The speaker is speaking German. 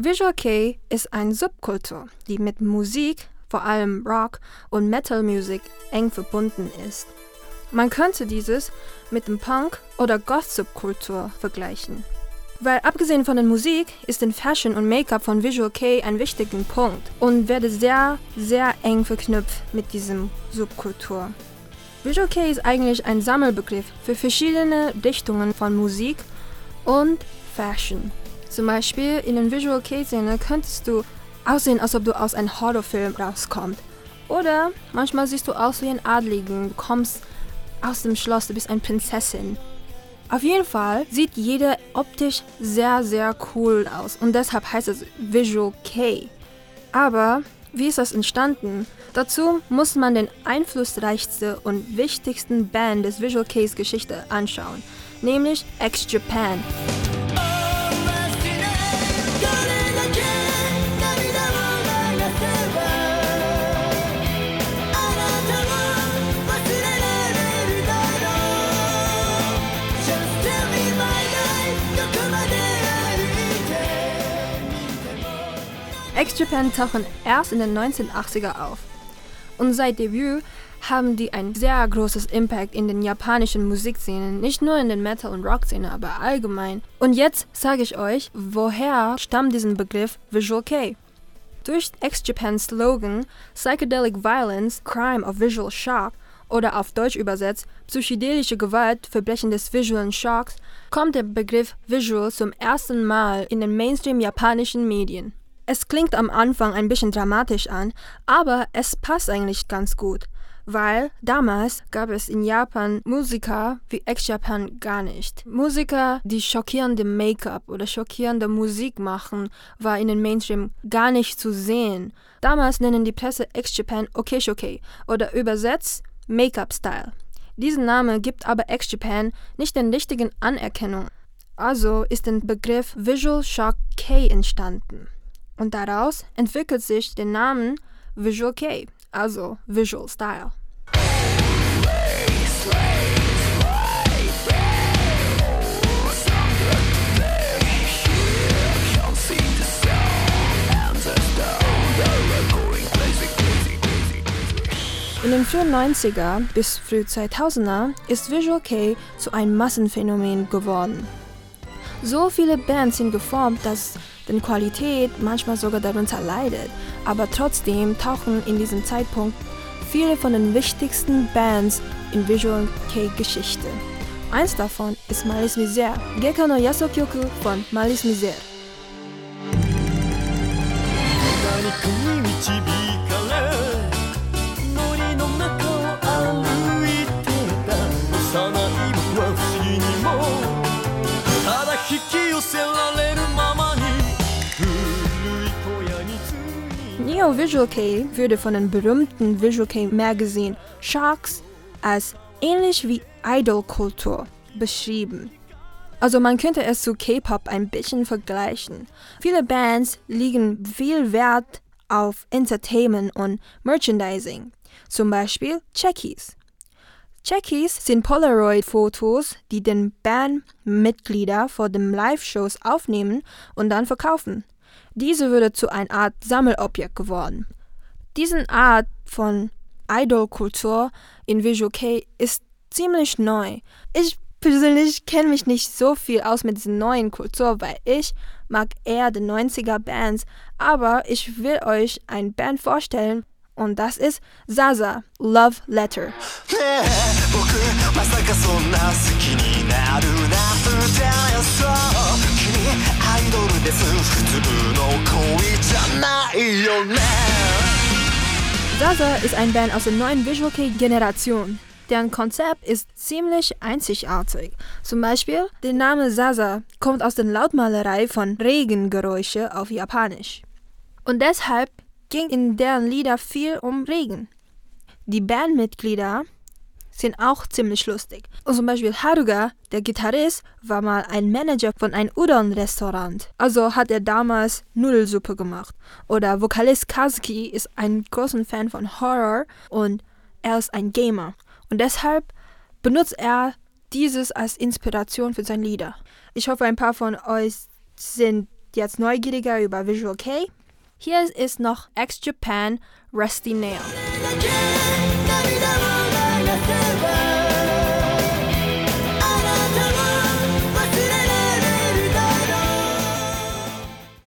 Visual Kei ist eine Subkultur, die mit Musik, vor allem Rock und Metal Music, eng verbunden ist. Man könnte dieses mit dem Punk- oder Goth-Subkultur vergleichen. Weil abgesehen von der Musik ist in Fashion und Make-up von Visual Kei ein wichtiger Punkt und werde sehr, sehr eng verknüpft mit diesem Subkultur. Visual Kei ist eigentlich ein Sammelbegriff für verschiedene Richtungen von Musik und Fashion. Zum Beispiel in den Visual Kei-Szene könntest du aussehen, als ob du aus einem Horrorfilm rauskommst. Oder manchmal siehst du aus wie ein Adligen, du kommst aus dem Schloss, du bist eine Prinzessin. Auf jeden Fall sieht jeder optisch sehr, sehr cool aus und deshalb heißt es Visual Kei. Aber wie ist das entstanden? Dazu muss man den einflussreichsten und wichtigsten Band des Visual Keis Geschichte anschauen, nämlich X-Japan. X-Japan tauchen erst in den 1980er auf. Und seit Debüt haben die ein sehr großes Impact in den japanischen Musikszenen, nicht nur in den Metal- und Rock-Szene, aber allgemein. Und jetzt sage ich euch, woher stammt diesen Begriff Visual Kei? Durch X-Japans Slogan Psychedelic Violence, Crime of Visual Shock oder auf Deutsch übersetzt psychedelische Gewalt, Verbrechen des visuellen Shocks, kommt der Begriff Visual zum ersten Mal in den Mainstream japanischen Medien. Es klingt am Anfang ein bisschen dramatisch an, aber es passt eigentlich ganz gut, weil damals gab es in Japan Musiker wie Ex-Japan gar nicht. Musiker, die schockierende Make-up oder schockierende Musik machen, war in den Mainstream gar nicht zu sehen. Damals nennen die Presse Ex-Japan Okeshoke oder übersetzt Make-up-Style. Diesen Name gibt aber Ex-Japan nicht den richtigen Anerkennung. Also ist der Begriff Visual Shock K entstanden. Und daraus entwickelt sich der Name Visual Kei, also Visual Style. In den frühen 90er bis früh 2000er ist Visual Kei zu einem Massenphänomen geworden. So viele Bands sind geformt, dass die Qualität manchmal sogar darunter leidet, aber trotzdem tauchen in diesem Zeitpunkt viele von den wichtigsten Bands in Visual Kei Geschichte. Eins davon ist Malis Misère, Geka no Yasokyoku von Malis Misère. 何かに導かれ森の中を歩いてた幼い僕は不思議にもただ引き寄せられ Neo Visual Kei würde von den berühmten Visual Kei Magazine Sharks als ähnlich wie Idol-Kultur beschrieben. Also man könnte es zu K-Pop ein bisschen vergleichen. Viele Bands legen viel Wert auf Entertainment und Merchandising, zum Beispiel Checkies. Checkies sind Polaroid-Fotos, die den Bandmitglieder vor den Live-Shows aufnehmen und dann verkaufen. Diese würde zu einer Art Sammelobjekt geworden. Diese Art von Idol-Kultur in Visual Kei ist ziemlich neu. Ich persönlich kenne mich nicht so viel aus mit dieser neuen Kultur, weil ich mag eher die 90er Bands, aber ich will euch ein Band vorstellen und das ist Zaza Love Letter. 僕まさかそんな好きになるなんてそう君アイドルです普通の恋じゃないよね Zaza ist ein Band aus der neuen Visual Kei Generation. Deren Konzept ist ziemlich einzigartig. Zum Beispiel, der Name Zaza kommt aus der Lautmalerei von Regengeräusche auf Japanisch. Und deshalb ging in deren Lieder viel um Regen. Die Bandmitglieder sind auch ziemlich lustig. Und zum Beispiel Haruga, der Gitarrist, war mal ein Manager von einem Udon-Restaurant. Also hat er damals Nudelsuppe gemacht. Oder Vokalist Kazuki ist ein großer Fan von Horror und er ist ein Gamer. Und deshalb benutzt er dieses als Inspiration für sein Lieder. Ich hoffe, ein paar von euch sind jetzt neugieriger über Visual K. Hier ist noch X-Japan Rusty Nail.